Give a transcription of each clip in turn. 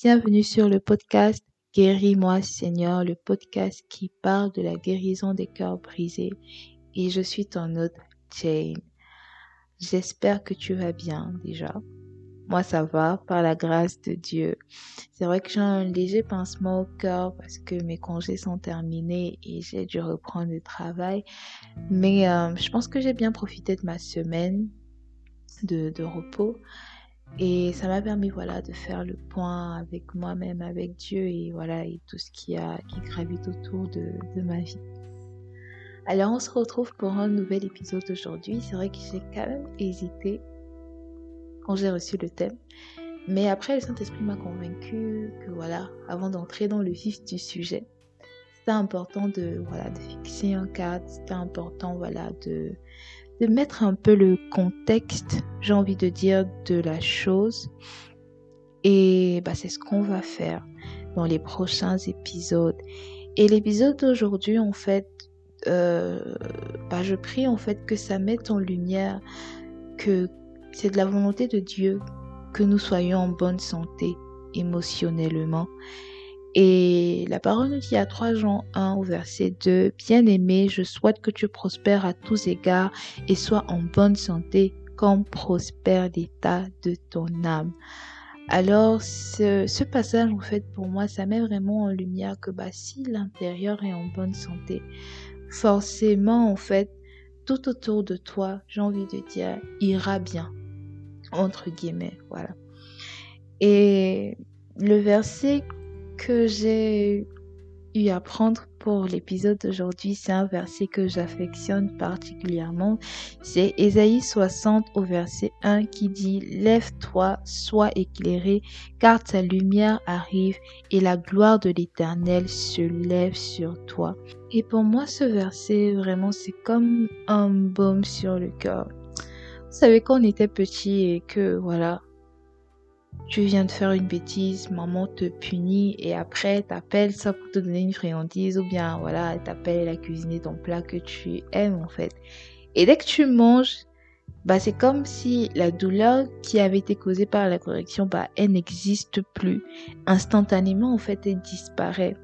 bienvenue sur le podcast Guéris-moi Seigneur, le podcast qui parle de la guérison des cœurs brisés. Et je suis ton hôte Jane. J'espère que tu vas bien déjà. Moi, ça va, par la grâce de Dieu. C'est vrai que j'ai un léger pincement au cœur parce que mes congés sont terminés et j'ai dû reprendre le travail. Mais euh, je pense que j'ai bien profité de ma semaine de, de repos. Et ça m'a permis voilà de faire le point avec moi-même, avec Dieu et voilà et tout ce qui a qui gravite autour de, de ma vie. Alors on se retrouve pour un nouvel épisode aujourd'hui. C'est vrai que j'ai quand même hésité quand j'ai reçu le thème. Mais après, le Saint-Esprit m'a convaincu que voilà, avant d'entrer dans le vif du sujet, c'était important de, voilà, de fixer un cadre, c'était important voilà, de, de mettre un peu le contexte, j'ai envie de dire, de la chose. Et bah, c'est ce qu'on va faire dans les prochains épisodes. Et l'épisode d'aujourd'hui, en fait, euh, bah, je prie en fait que ça mette en lumière que c'est de la volonté de Dieu que nous soyons en bonne santé émotionnellement. Et la parole nous dit à 3 Jean 1 au verset 2, Bien-aimé, je souhaite que tu prospères à tous égards et sois en bonne santé comme prospère l'état de ton âme. Alors, ce, passage, en fait, pour moi, ça met vraiment en lumière que bah, si l'intérieur est en bonne santé, forcément, en fait, tout autour de toi, j'ai envie de dire, ira bien. Entre guillemets, voilà. Et le verset que j'ai eu à prendre pour l'épisode d'aujourd'hui, c'est un verset que j'affectionne particulièrement. C'est Ésaïe 60 au verset 1 qui dit Lève-toi, sois éclairé, car ta lumière arrive et la gloire de l'Éternel se lève sur toi. Et pour moi, ce verset, vraiment, c'est comme un baume sur le cœur. Vous savez, quand on était petit et que, voilà, tu viens de faire une bêtise, maman te punit et après t'appelles ça pour te donner une friandise ou bien voilà, t'appelle à cuisiner ton plat que tu aimes en fait. Et dès que tu manges, bah c'est comme si la douleur qui avait été causée par la correction, bah elle n'existe plus. Instantanément en fait, elle disparaît.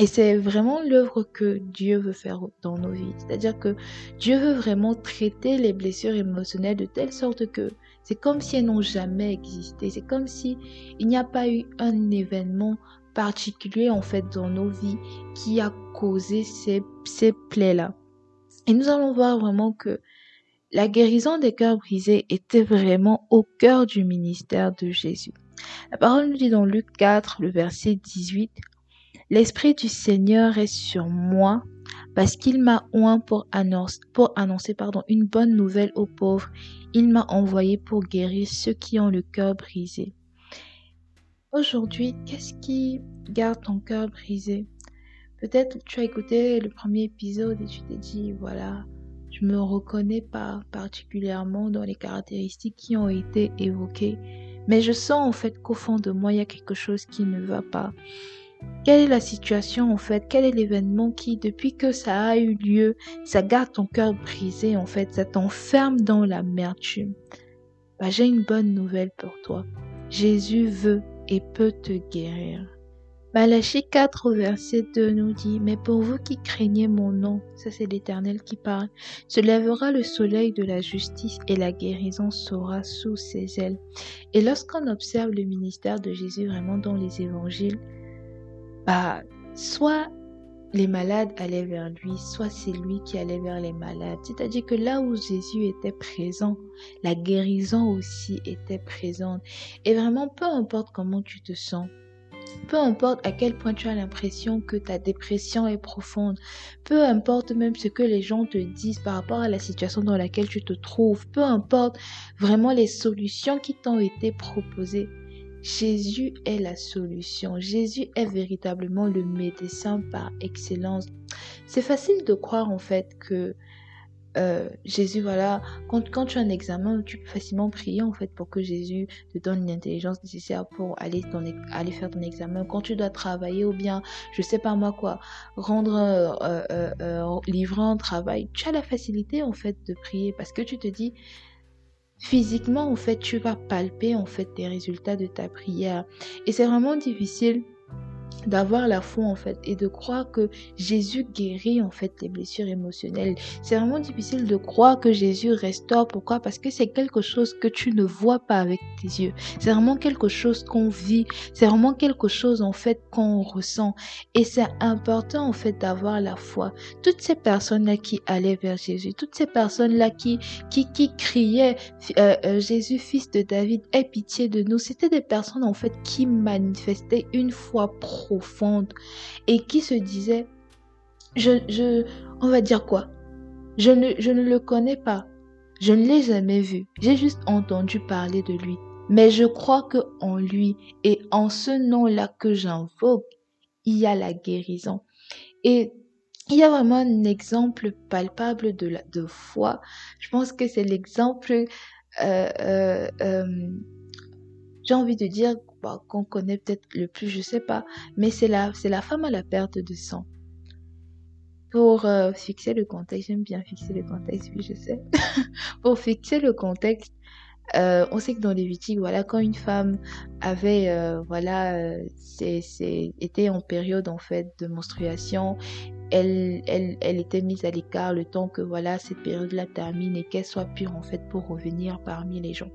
Et c'est vraiment l'œuvre que Dieu veut faire dans nos vies. C'est-à-dire que Dieu veut vraiment traiter les blessures émotionnelles de telle sorte que c'est comme si elles n'ont jamais existé. C'est comme si il n'y a pas eu un événement particulier en fait dans nos vies qui a causé ces, ces plaies-là. Et nous allons voir vraiment que la guérison des cœurs brisés était vraiment au cœur du ministère de Jésus. La parole nous dit dans Luc 4, le verset 18, L'Esprit du Seigneur est sur moi parce qu'il m'a oint pour annoncer, pour annoncer pardon, une bonne nouvelle aux pauvres. Il m'a envoyé pour guérir ceux qui ont le cœur brisé. Aujourd'hui, qu'est-ce qui garde ton cœur brisé? Peut-être tu as écouté le premier épisode et tu t'es dit, voilà, je me reconnais pas particulièrement dans les caractéristiques qui ont été évoquées, mais je sens en fait qu'au fond de moi, il y a quelque chose qui ne va pas. Quelle est la situation en fait? Quel est l'événement qui, depuis que ça a eu lieu, ça garde ton cœur brisé en fait, ça t'enferme dans l'amertume bah, J'ai une bonne nouvelle pour toi. Jésus veut et peut te guérir. Malachie 4 verset 2 nous dit, Mais pour vous qui craignez mon nom, ça c'est l'Éternel qui parle, se lèvera le soleil de la justice et la guérison sera sous ses ailes. Et lorsqu'on observe le ministère de Jésus vraiment dans les évangiles, bah, soit les malades allaient vers lui, soit c'est lui qui allait vers les malades. C'est-à-dire que là où Jésus était présent, la guérison aussi était présente. Et vraiment, peu importe comment tu te sens, peu importe à quel point tu as l'impression que ta dépression est profonde, peu importe même ce que les gens te disent par rapport à la situation dans laquelle tu te trouves, peu importe vraiment les solutions qui t'ont été proposées, Jésus est la solution. Jésus est véritablement le médecin par excellence. C'est facile de croire en fait que euh, Jésus, voilà, quand, tu as un examen, tu peux facilement prier en fait pour que Jésus te donne l'intelligence nécessaire pour aller, ton, aller faire ton examen. Quand tu dois travailler ou bien, je sais pas moi quoi, rendre, euh, euh, euh livrer un travail, tu as la facilité en fait de prier parce que tu te dis, physiquement, en fait, tu vas palper, en fait, les résultats de ta prière. Et c'est vraiment difficile d'avoir la foi en fait et de croire que Jésus guérit en fait les blessures émotionnelles. C'est vraiment difficile de croire que Jésus restaure. Pourquoi? Parce que c'est quelque chose que tu ne vois pas avec tes yeux. C'est vraiment quelque chose qu'on vit. C'est vraiment quelque chose en fait qu'on ressent. Et c'est important en fait d'avoir la foi. Toutes ces personnes-là qui allaient vers Jésus, toutes ces personnes-là qui, qui, qui criaient euh, euh, Jésus, fils de David, aie pitié de nous, c'était des personnes en fait qui manifestaient une foi et qui se disait, je, je, on va dire quoi? Je ne, je ne le connais pas, je ne l'ai jamais vu, j'ai juste entendu parler de lui. Mais je crois que en lui et en ce nom-là que j'invoque, il y a la guérison. Et il y a vraiment un exemple palpable de, la, de foi. Je pense que c'est l'exemple, euh, euh, euh, j'ai envie de dire, qu'on connaît peut-être le plus, je sais pas, mais c'est la, c'est la femme à la perte de sang. Pour euh, fixer le contexte, j'aime bien fixer le contexte, oui, je sais. Pour fixer le contexte, euh, on sait que dans les Lévitique, voilà, quand une femme avait, euh, voilà, c'est, c'est, était en période en fait de menstruation, elle, elle, elle était mise à l'écart le temps que voilà cette période-là termine et qu'elle soit pure en fait pour revenir parmi les gens.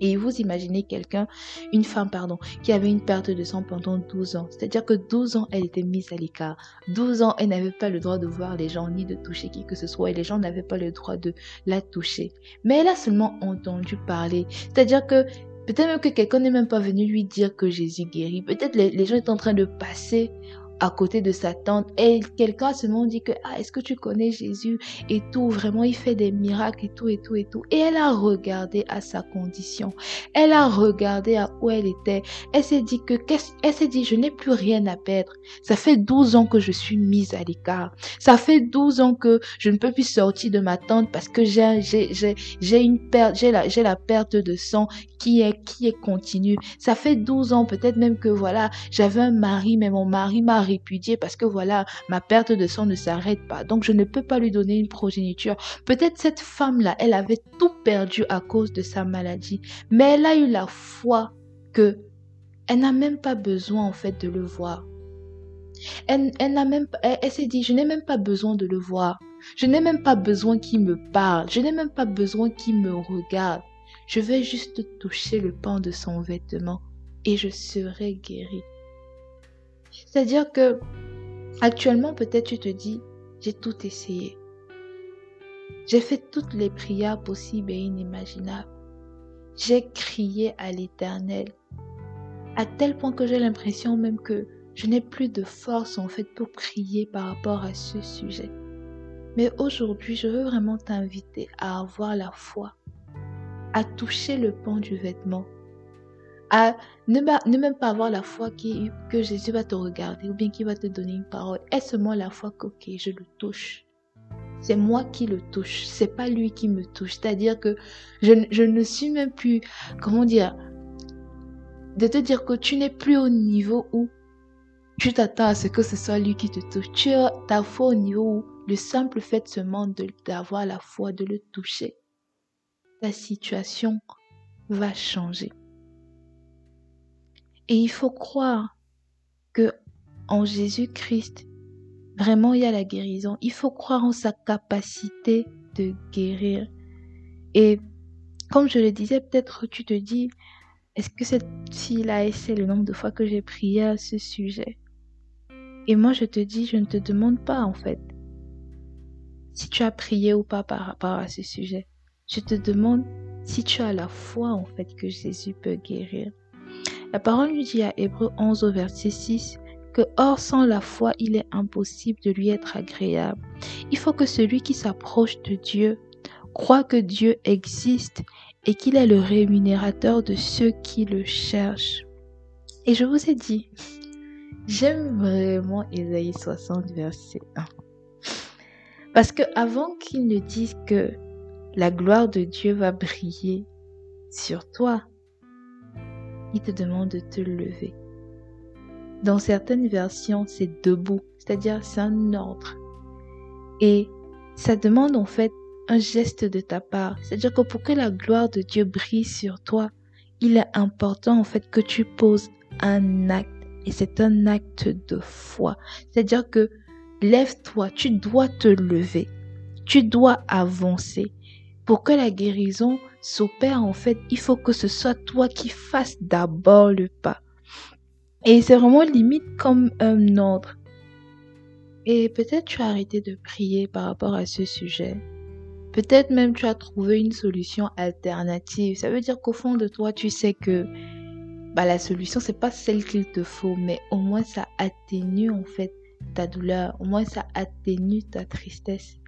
Et vous imaginez quelqu'un, une femme, pardon, qui avait une perte de sang pendant 12 ans. C'est-à-dire que 12 ans, elle était mise à l'écart. 12 ans, elle n'avait pas le droit de voir les gens ni de toucher qui que ce soit. Et les gens n'avaient pas le droit de la toucher. Mais elle a seulement entendu parler. C'est-à-dire que peut-être que quelqu'un n'est même pas venu lui dire que Jésus guérit. Peut-être les, les gens étaient en train de passer à côté de sa tante et quelqu'un seulement dit que ah est-ce que tu connais Jésus et tout? Vraiment il fait des miracles et tout et tout et tout. Et elle a regardé à sa condition. Elle a regardé à où elle était. Elle s'est dit que qu'est-ce elle s'est dit je n'ai plus rien à perdre. Ça fait 12 ans que je suis mise à l'écart. Ça fait 12 ans que je ne peux plus sortir de ma tante parce que j'ai j'ai j'ai j'ai une perte j'ai la j'ai la perte de sang qui est qui est continue. Ça fait 12 ans peut-être même que voilà j'avais un mari mais mon mari m'a répudier parce que voilà, ma perte de sang ne s'arrête pas. Donc je ne peux pas lui donner une progéniture. Peut-être cette femme-là, elle avait tout perdu à cause de sa maladie, mais elle a eu la foi que elle n'a même pas besoin en fait de le voir. Elle, elle n'a même elle s'est dit, je n'ai même pas besoin de le voir. Je n'ai même pas besoin qu'il me parle. Je n'ai même pas besoin qu'il me regarde. Je vais juste toucher le pan de son vêtement et je serai guérie. C'est-à-dire que actuellement, peut-être tu te dis, j'ai tout essayé. J'ai fait toutes les prières possibles et inimaginables. J'ai crié à l'Éternel à tel point que j'ai l'impression même que je n'ai plus de force en fait pour prier par rapport à ce sujet. Mais aujourd'hui, je veux vraiment t'inviter à avoir la foi, à toucher le pan du vêtement à ne, même pas avoir la foi que Jésus va te regarder ou bien qu'il va te donner une parole. Est-ce moi la foi que je le touche? C'est moi qui le touche, c'est pas lui qui me touche. C'est-à-dire que je, je ne suis même plus, comment dire, de te dire que tu n'es plus au niveau où tu t'attends à ce que ce soit lui qui te touche. Tu as ta foi au niveau où le simple fait seulement d'avoir la foi, de le toucher, ta situation va changer. Et il faut croire que en Jésus-Christ, vraiment il y a la guérison. Il faut croire en sa capacité de guérir. Et comme je le disais, peut-être tu te dis, est-ce que cette fille-là, c'est le nombre de fois que j'ai prié à ce sujet? Et moi, je te dis, je ne te demande pas en fait si tu as prié ou pas par rapport à ce sujet. Je te demande si tu as la foi en fait que Jésus peut guérir. La parole lui dit à Hébreu 11 au verset 6 que hors sans la foi, il est impossible de lui être agréable. Il faut que celui qui s'approche de Dieu croit que Dieu existe et qu'il est le rémunérateur de ceux qui le cherchent. Et je vous ai dit, j'aime vraiment Ésaïe 60 verset 1. Parce que avant qu'il ne dise que la gloire de Dieu va briller sur toi, il te demande de te lever. Dans certaines versions, c'est debout, c'est-à-dire c'est un ordre. Et ça demande en fait un geste de ta part. C'est-à-dire que pour que la gloire de Dieu brille sur toi, il est important en fait que tu poses un acte. Et c'est un acte de foi. C'est-à-dire que lève-toi, tu dois te lever. Tu dois avancer. Pour que la guérison s'opère, en fait, il faut que ce soit toi qui fasses d'abord le pas. Et c'est vraiment limite comme un ordre. Et peut-être tu as arrêté de prier par rapport à ce sujet. Peut-être même tu as trouvé une solution alternative. Ça veut dire qu'au fond de toi, tu sais que bah, la solution, c'est pas celle qu'il te faut, mais au moins ça atténue en fait ta douleur. Au moins ça atténue ta tristesse.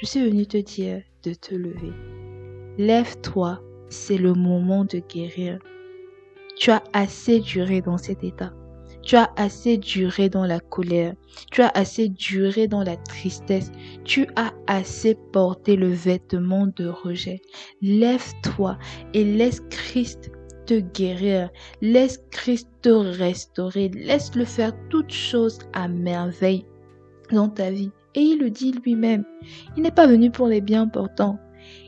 Je suis venue te dire de te lever. Lève-toi, c'est le moment de guérir. Tu as assez duré dans cet état. Tu as assez duré dans la colère. Tu as assez duré dans la tristesse. Tu as assez porté le vêtement de rejet. Lève-toi et laisse Christ te guérir. Laisse Christ te restaurer. Laisse-le faire toutes choses à merveille dans ta vie. Et il le dit lui-même. Il n'est pas venu pour les bien portants.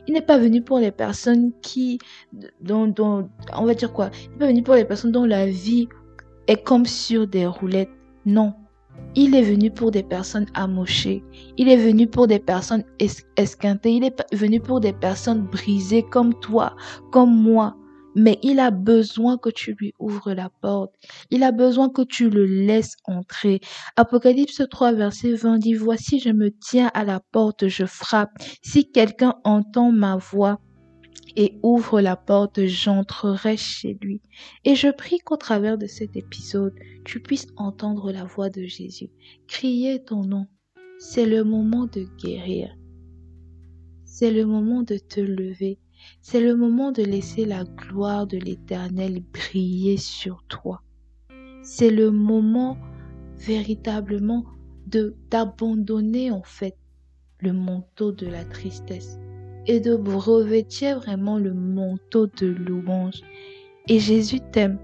Il n'est pas venu pour les personnes qui, dont, dont, on va dire quoi, il n'est pas venu pour les personnes dont la vie est comme sur des roulettes. Non. Il est venu pour des personnes amochées. Il est venu pour des personnes esquintées. Il est venu pour des personnes brisées comme toi, comme moi. Mais il a besoin que tu lui ouvres la porte. Il a besoin que tu le laisses entrer. Apocalypse 3, verset 20 dit, Voici, je me tiens à la porte, je frappe. Si quelqu'un entend ma voix et ouvre la porte, j'entrerai chez lui. Et je prie qu'au travers de cet épisode, tu puisses entendre la voix de Jésus. Crier ton nom. C'est le moment de guérir. C'est le moment de te lever. C'est le moment de laisser la gloire de l'Éternel briller sur toi. C'est le moment véritablement de d'abandonner en fait le manteau de la tristesse et de revêtir vraiment le manteau de louange. Et Jésus t'aime.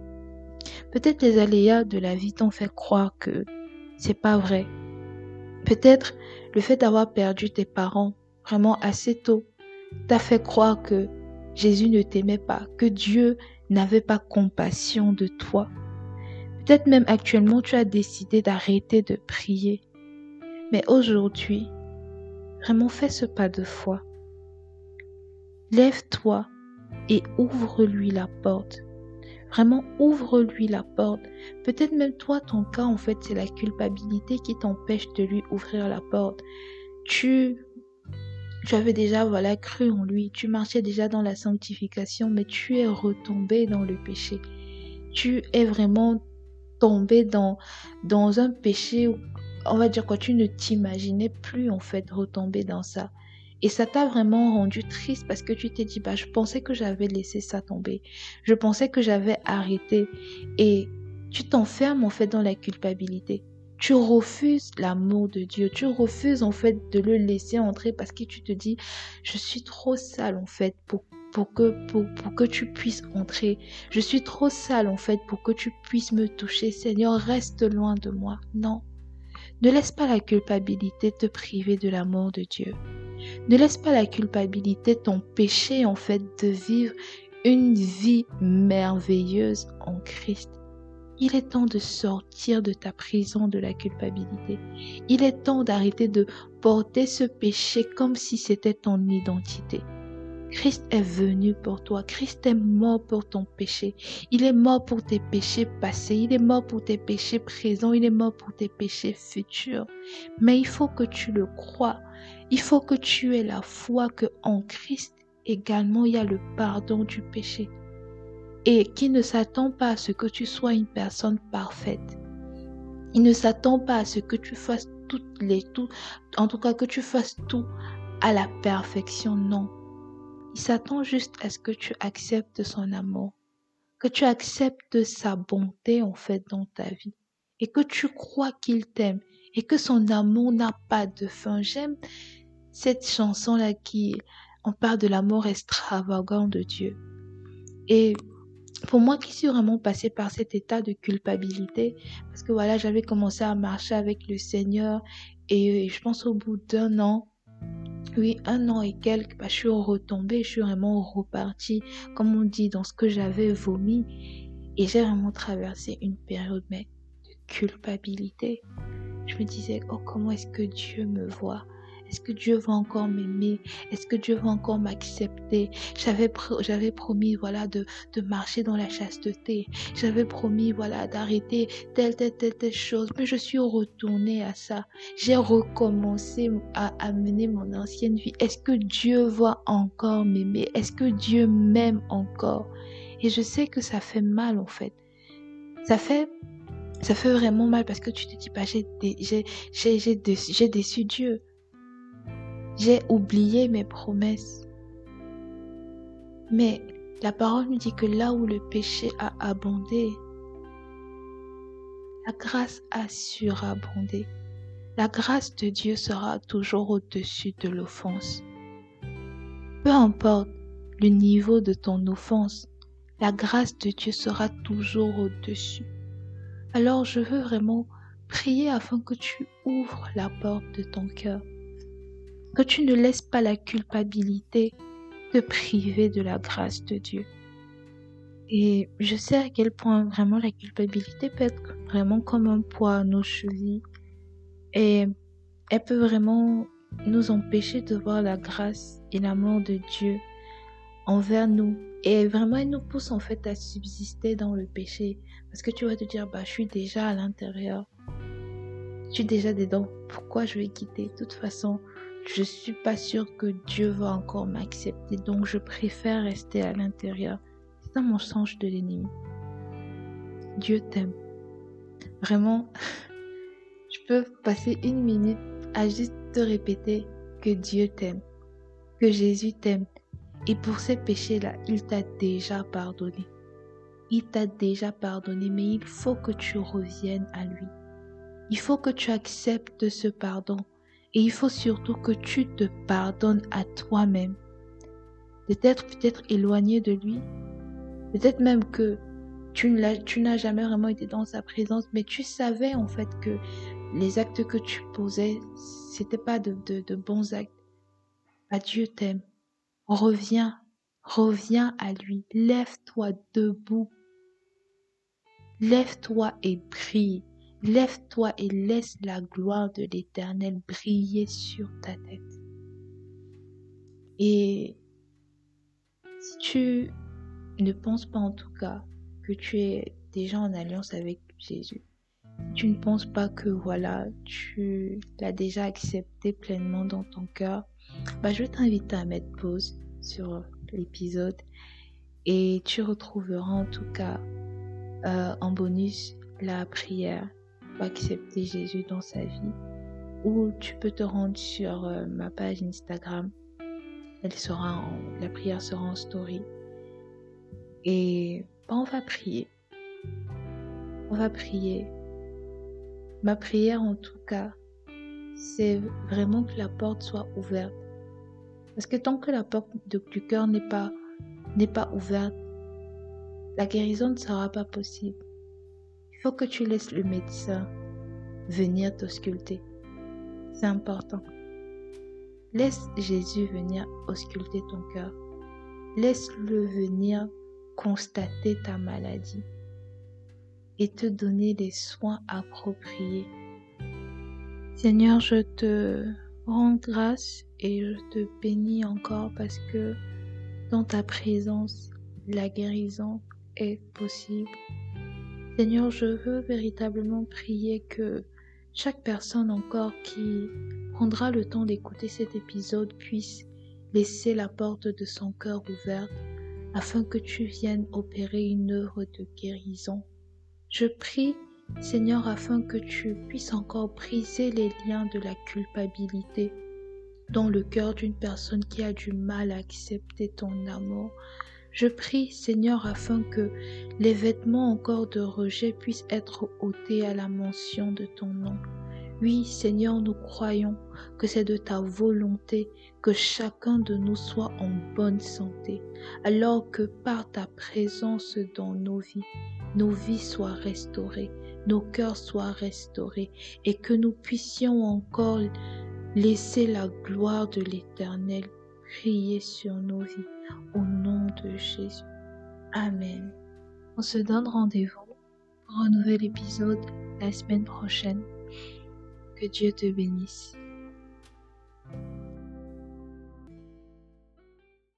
Peut-être les aléas de la vie t'ont fait croire que c'est pas vrai. Peut-être le fait d'avoir perdu tes parents vraiment assez tôt t'a fait croire que Jésus ne t'aimait pas, que Dieu n'avait pas compassion de toi. Peut-être même actuellement tu as décidé d'arrêter de prier. Mais aujourd'hui, vraiment fais ce pas de foi. Lève-toi et ouvre-lui la porte. Vraiment, ouvre-lui la porte. Peut-être même toi, ton cas, en fait, c'est la culpabilité qui t'empêche de lui ouvrir la porte. Tu, tu avais déjà, voilà, cru en lui. Tu marchais déjà dans la sanctification, mais tu es retombé dans le péché. Tu es vraiment tombé dans, dans un péché, on va dire quoi, tu ne t'imaginais plus, en fait, retomber dans ça. Et ça t'a vraiment rendu triste parce que tu t'es dit, bah, je pensais que j'avais laissé ça tomber. Je pensais que j'avais arrêté. Et tu t'enfermes en fait dans la culpabilité. Tu refuses l'amour de Dieu. Tu refuses en fait de le laisser entrer parce que tu te dis, je suis trop sale en fait pour que, que tu puisses entrer. Je suis trop sale en fait pour que tu puisses me toucher. Seigneur, reste loin de moi. Non. Ne laisse pas la culpabilité te priver de l'amour de Dieu. Ne laisse pas la culpabilité t'empêcher en fait de vivre une vie merveilleuse en Christ. Il est temps de sortir de ta prison de la culpabilité. Il est temps d'arrêter de porter ce péché comme si c'était ton identité. Christ est venu pour toi. Christ est mort pour ton péché. Il est mort pour tes péchés passés. Il est mort pour tes péchés présents. Il est mort pour tes péchés futurs. Mais il faut que tu le crois. Il faut que tu aies la foi que en Christ également il y a le pardon du péché. Et qui ne s'attend pas à ce que tu sois une personne parfaite. Il ne s'attend pas à ce que tu fasses toutes les tout, en tout cas que tu fasses tout à la perfection. Non. Il s'attend juste à ce que tu acceptes son amour, que tu acceptes sa bonté en fait dans ta vie et que tu crois qu'il t'aime et que son amour n'a pas de fin. J'aime cette chanson-là qui, on parle de l'amour extravagant de Dieu. Et pour moi qui suis vraiment passée par cet état de culpabilité, parce que voilà, j'avais commencé à marcher avec le Seigneur et je pense au bout d'un an, oui, un an et quelques, bah, je suis retombée, je suis vraiment repartie, comme on dit, dans ce que j'avais vomi. Et j'ai vraiment traversé une période mais, de culpabilité. Je me disais, oh, comment est-ce que Dieu me voit? Est-ce que Dieu va encore m'aimer? Est-ce que Dieu va encore m'accepter? J'avais j'avais promis voilà de, de marcher dans la chasteté. J'avais promis voilà d'arrêter telle telle telle telle chose, mais je suis retournée à ça. J'ai recommencé à, à mener mon ancienne vie. Est-ce que Dieu va encore m'aimer? Est-ce que Dieu m'aime encore? Et je sais que ça fait mal en fait. Ça fait ça fait vraiment mal parce que tu te dis, bah, j'ai, j'ai, j'ai, j'ai déçu Dieu. J'ai oublié mes promesses. Mais la parole nous dit que là où le péché a abondé, la grâce a surabondé. La grâce de Dieu sera toujours au-dessus de l'offense. Peu importe le niveau de ton offense, la grâce de Dieu sera toujours au-dessus. Alors je veux vraiment prier afin que tu ouvres la porte de ton cœur que tu ne laisses pas la culpabilité te priver de la grâce de Dieu. Et je sais à quel point vraiment la culpabilité peut être vraiment comme un poids à nos chevilles. Et elle peut vraiment nous empêcher de voir la grâce et l'amour de Dieu envers nous. Et vraiment, elle nous pousse en fait à subsister dans le péché. Parce que tu vas te dire, bah, je suis déjà à l'intérieur. Je suis déjà dedans. Pourquoi je vais quitter? De toute façon, je suis pas sûre que Dieu va encore m'accepter, donc je préfère rester à l'intérieur. C'est un mensonge de l'ennemi. Dieu t'aime. Vraiment, je peux passer une minute à juste te répéter que Dieu t'aime, que Jésus t'aime. Et pour ces péchés-là, il t'a déjà pardonné. Il t'a déjà pardonné, mais il faut que tu reviennes à lui. Il faut que tu acceptes ce pardon et il faut surtout que tu te pardonnes à toi-même. Peut-être peut-être éloigné de lui. Peut-être même que tu n'as jamais vraiment été dans sa présence, mais tu savais en fait que les actes que tu posais, c'était pas de, de, bons actes. Adieu Dieu t'aime. Reviens, reviens à lui. Lève-toi debout. Lève-toi et prie. Lève-toi et laisse la gloire de l'Éternel briller sur ta tête. Et si tu ne penses pas en tout cas que tu es déjà en alliance avec Jésus, tu ne penses pas que voilà, tu l'as déjà accepté pleinement dans ton cœur, bah, je vais t'inviter à mettre pause sur l'épisode et tu retrouveras en tout cas euh, en bonus la prière accepter Jésus dans sa vie. Ou tu peux te rendre sur euh, ma page Instagram. Elle sera la prière sera en story. Et bah, on va prier. On va prier. Ma prière en tout cas, c'est vraiment que la porte soit ouverte. Parce que tant que la porte du cœur n'est pas, n'est pas ouverte, la guérison ne sera pas possible. Il faut que tu laisses le médecin venir t'ausculter. C'est important. Laisse Jésus venir ausculter ton cœur. Laisse-le venir constater ta maladie et te donner les soins appropriés. Seigneur, je te rends grâce et je te bénis encore parce que dans ta présence, la guérison est possible. Seigneur, je veux véritablement prier que chaque personne encore qui prendra le temps d'écouter cet épisode puisse laisser la porte de son cœur ouverte afin que tu viennes opérer une œuvre de guérison. Je prie, Seigneur, afin que tu puisses encore briser les liens de la culpabilité dans le cœur d'une personne qui a du mal à accepter ton amour. Je prie, Seigneur, afin que les vêtements encore de rejet puissent être ôtés à la mention de ton nom. Oui, Seigneur, nous croyons que c'est de ta volonté que chacun de nous soit en bonne santé, alors que par ta présence dans nos vies, nos vies soient restaurées, nos cœurs soient restaurés et que nous puissions encore Laissez la gloire de l'Éternel briller sur nos vies de Jésus. Amen. On se donne rendez-vous pour un nouvel épisode la semaine prochaine. Que Dieu te bénisse.